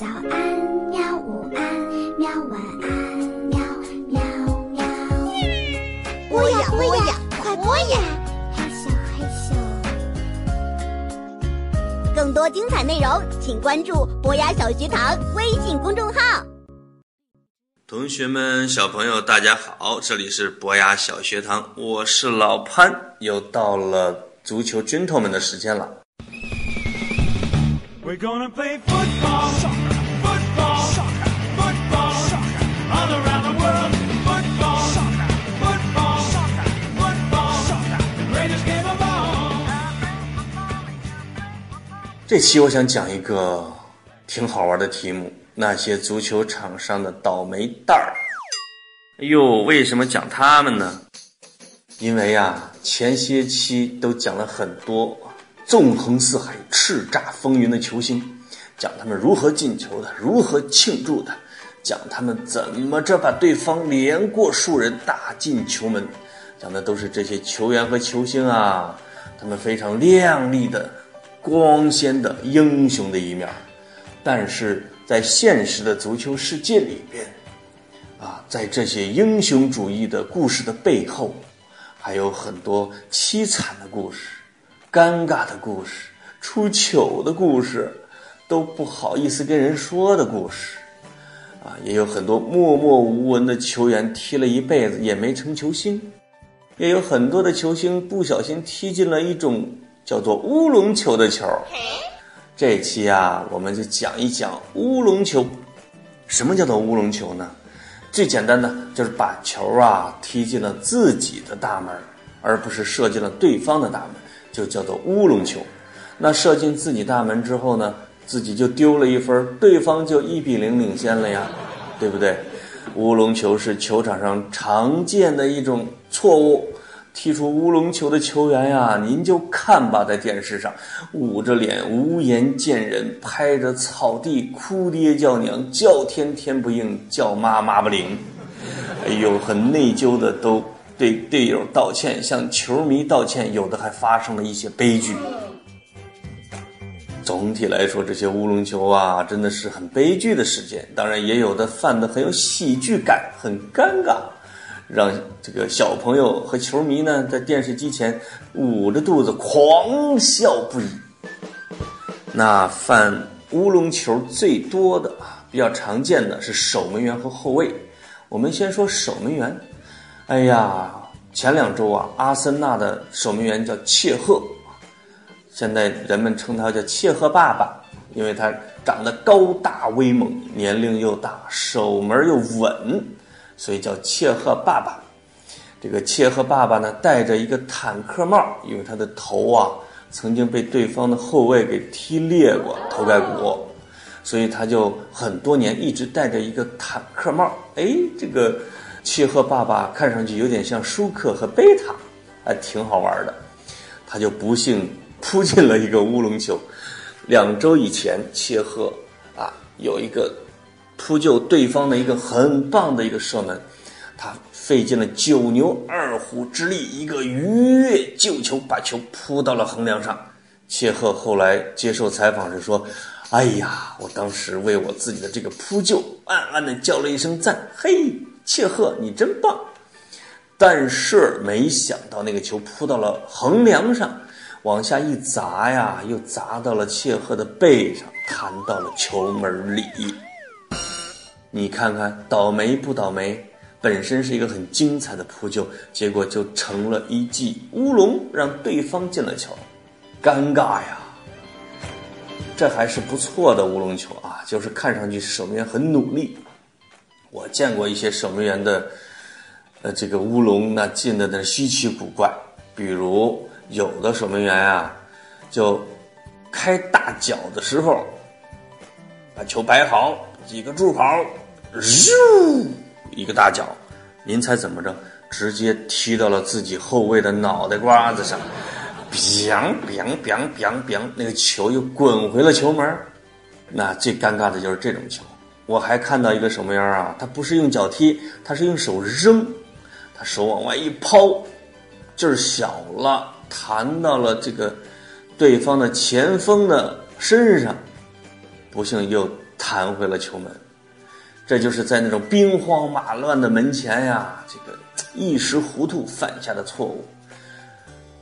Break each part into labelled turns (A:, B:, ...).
A: 早安，喵！午安，喵！晚安，喵喵喵！
B: 播呀播呀，快播呀！
A: 害羞害羞。
B: 更多精彩内容，请关注博雅小学堂微信公众号。
C: 同学们，小朋友，大家好，这里是博雅小学堂，我是老潘，又到了足球军头们的时间了。
D: We're gonna play football,
C: 这期我想讲一个挺好玩的题目：那些足球场上的倒霉蛋儿。哎呦，为什么讲他们呢？因为呀，前些期都讲了很多纵横四海、叱咤风云的球星，讲他们如何进球的，如何庆祝的，讲他们怎么着把对方连过数人打进球门，讲的都是这些球员和球星啊，他们非常亮丽的、光鲜的英雄的一面。但是在现实的足球世界里边，啊，在这些英雄主义的故事的背后，还有很多凄惨的故事、尴尬的故事、出糗的故事，都不好意思跟人说的故事。啊，也有很多默默无闻的球员踢了一辈子也没成球星，也有很多的球星不小心踢进了一种叫做乌龙球的球。这期啊，我们就讲一讲乌龙球。什么叫做乌龙球呢？最简单的就是把球啊踢进了自己的大门，而不是射进了对方的大门，就叫做乌龙球。那射进自己大门之后呢，自己就丢了一分，对方就一比零领先了呀，对不对？乌龙球是球场上常见的一种错误。踢出乌龙球的球员呀，您就看吧，在电视上捂着脸无颜见人，拍着草地哭爹叫娘，叫天天不应，叫妈妈不灵。哎呦，很内疚的都对队友道歉，向球迷道歉，有的还发生了一些悲剧。总体来说，这些乌龙球啊，真的是很悲剧的事件。当然，也有的犯的很有喜剧感，很尴尬。让这个小朋友和球迷呢，在电视机前捂着肚子狂笑不已。那犯乌龙球最多的，比较常见的是守门员和后卫。我们先说守门员。哎呀，前两周啊，阿森纳的守门员叫切赫，现在人们称他叫切赫爸爸，因为他长得高大威猛，年龄又大，守门又稳。所以叫切赫爸爸。这个切赫爸爸呢，戴着一个坦克帽，因为他的头啊曾经被对方的后卫给踢裂过头盖骨，所以他就很多年一直戴着一个坦克帽。哎，这个切赫爸爸看上去有点像舒克和贝塔，还挺好玩的。他就不幸扑进了一个乌龙球。两周以前，切赫啊有一个。扑救对方的一个很棒的一个射门，他费尽了九牛二虎之力，一个鱼跃救球，把球扑到了横梁上。切赫后来接受采访时说：“哎呀，我当时为我自己的这个扑救，暗暗的叫了一声赞。嘿，切赫你真棒！但是没想到那个球扑到了横梁上，往下一砸呀，又砸到了切赫的背上，弹到了球门里。”你看看，倒霉不倒霉？本身是一个很精彩的扑救，结果就成了一记乌龙，让对方进了球，尴尬呀！这还是不错的乌龙球啊，就是看上去守门员很努力。我见过一些守门员的，呃，这个乌龙那进的那稀奇古怪，比如有的守门员啊，就开大脚的时候，把球摆好。几个助跑，咻，一个大脚，您猜怎么着？直接踢到了自己后卫的脑袋瓜子上，biang biang biang biang biang，那个球又滚回了球门。那最尴尬的就是这种球。我还看到一个守门员啊，他不是用脚踢，他是用手扔，他手往外一抛，劲儿小了，弹到了这个对方的前锋的身上，不幸又。弹回了球门。这就是在那种兵荒马乱的门前呀，这个一时糊涂犯下的错误。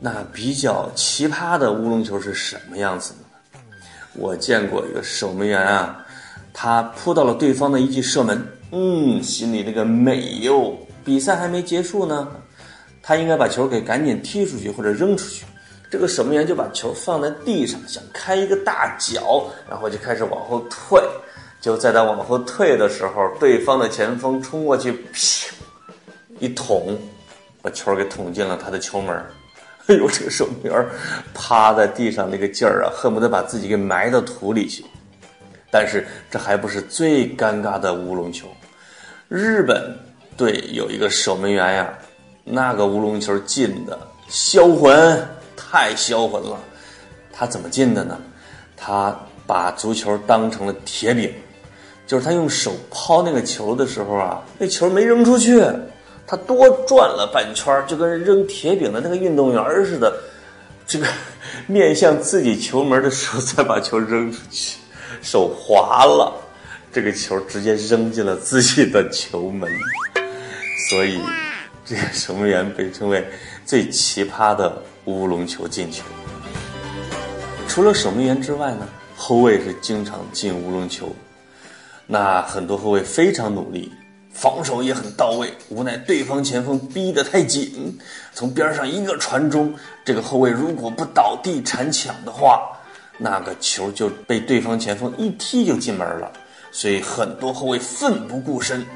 C: 那比较奇葩的乌龙球是什么样子的呢？我见过一个守门员啊，他扑到了对方的一记射门，嗯，心里那个美哟！比赛还没结束呢，他应该把球给赶紧踢出去或者扔出去。这个守门员就把球放在地上，想开一个大脚，然后就开始往后退。就在他往后退的时候，对方的前锋冲过去，噗，一捅，把球给捅进了他的球门。哎呦，这个守门员趴在地上那个劲儿啊，恨不得把自己给埋到土里去。但是这还不是最尴尬的乌龙球。日本队有一个守门员呀，那个乌龙球进的销魂，太销魂了。他怎么进的呢？他把足球当成了铁饼。就是他用手抛那个球的时候啊，那球没扔出去，他多转了半圈，就跟扔铁饼的那个运动员似的，这个面向自己球门的时候再把球扔出去，手滑了，这个球直接扔进了自己的球门，所以这个守门员被称为最奇葩的乌龙球进球。除了守门员之外呢，后卫是经常进乌龙球。那很多后卫非常努力，防守也很到位，无奈对方前锋逼得太紧，从边上一个传中，这个后卫如果不倒地铲抢的话，那个球就被对方前锋一踢就进门了。所以很多后卫奋不顾身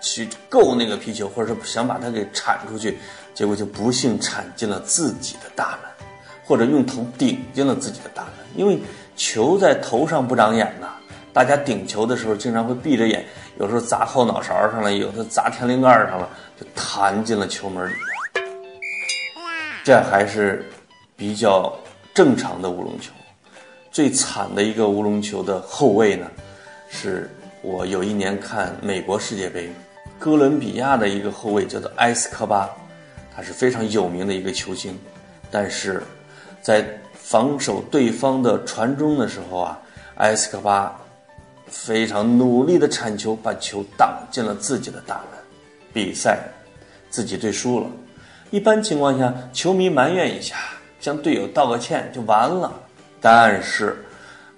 C: 去够那个皮球，或者说想把它给铲出去，结果就不幸铲进了自己的大门，或者用头顶进了自己的大门，因为球在头上不长眼呐。大家顶球的时候，经常会闭着眼，有时候砸后脑勺上了，有的砸天灵盖上了，就弹进了球门里。这还是比较正常的乌龙球。最惨的一个乌龙球的后卫呢，是我有一年看美国世界杯，哥伦比亚的一个后卫叫做埃斯科巴，他是非常有名的一个球星，但是在防守对方的传中的时候啊，埃斯科巴。非常努力的铲球，把球挡进了自己的大门，比赛自己队输了。一般情况下，球迷埋怨一下，向队友道个歉就完了。但是，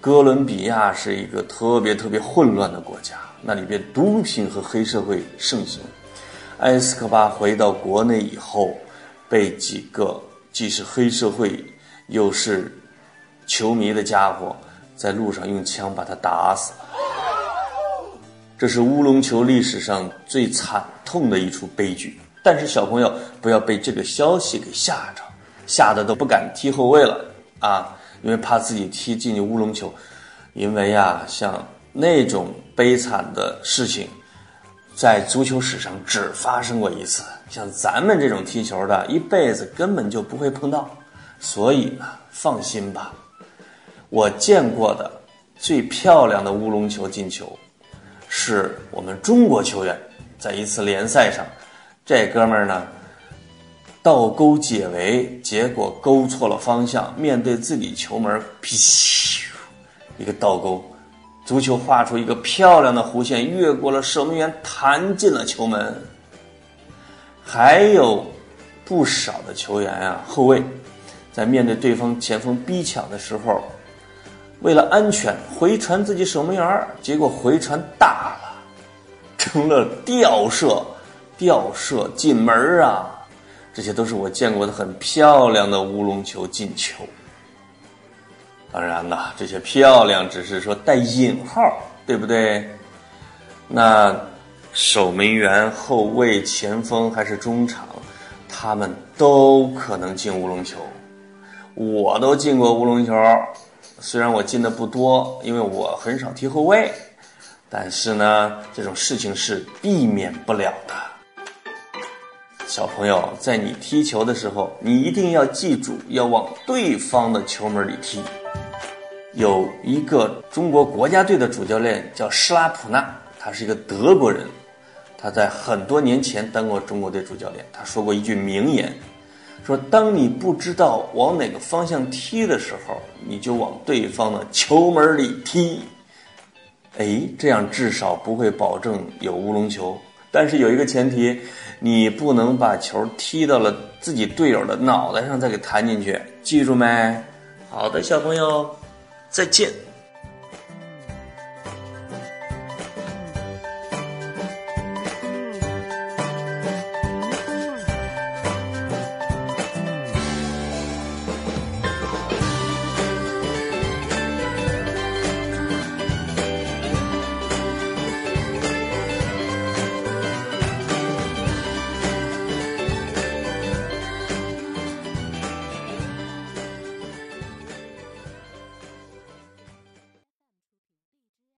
C: 哥伦比亚是一个特别特别混乱的国家，那里边毒品和黑社会盛行。埃斯科巴回到国内以后，被几个既是黑社会又是球迷的家伙在路上用枪把他打死了。这是乌龙球历史上最惨痛的一出悲剧。但是小朋友不要被这个消息给吓着，吓得都不敢踢后卫了啊！因为怕自己踢进去乌龙球。因为呀，像那种悲惨的事情，在足球史上只发生过一次。像咱们这种踢球的，一辈子根本就不会碰到。所以呢，放心吧，我见过的最漂亮的乌龙球进球。是我们中国球员在一次联赛上，这哥们儿呢倒钩解围，结果勾错了方向，面对自己球门，咻，一个倒钩，足球画出一个漂亮的弧线，越过了守门员，弹进了球门。还有不少的球员啊，后卫在面对对方前锋逼抢的时候。为了安全，回传自己守门员结果回传大了，成了吊射，吊射进门啊！这些都是我见过的很漂亮的乌龙球进球。当然了，这些漂亮只是说带引号，对不对？那守门员、后卫、前锋还是中场，他们都可能进乌龙球。我都进过乌龙球。虽然我进的不多，因为我很少踢后卫，但是呢，这种事情是避免不了的。小朋友，在你踢球的时候，你一定要记住要往对方的球门里踢。有一个中国国家队的主教练叫施拉普纳，他是一个德国人，他在很多年前当过中国队主教练。他说过一句名言。说，当你不知道往哪个方向踢的时候，你就往对方的球门里踢。哎，这样至少不会保证有乌龙球。但是有一个前提，你不能把球踢到了自己队友的脑袋上再给弹进去，记住没？好的，小朋友，再见。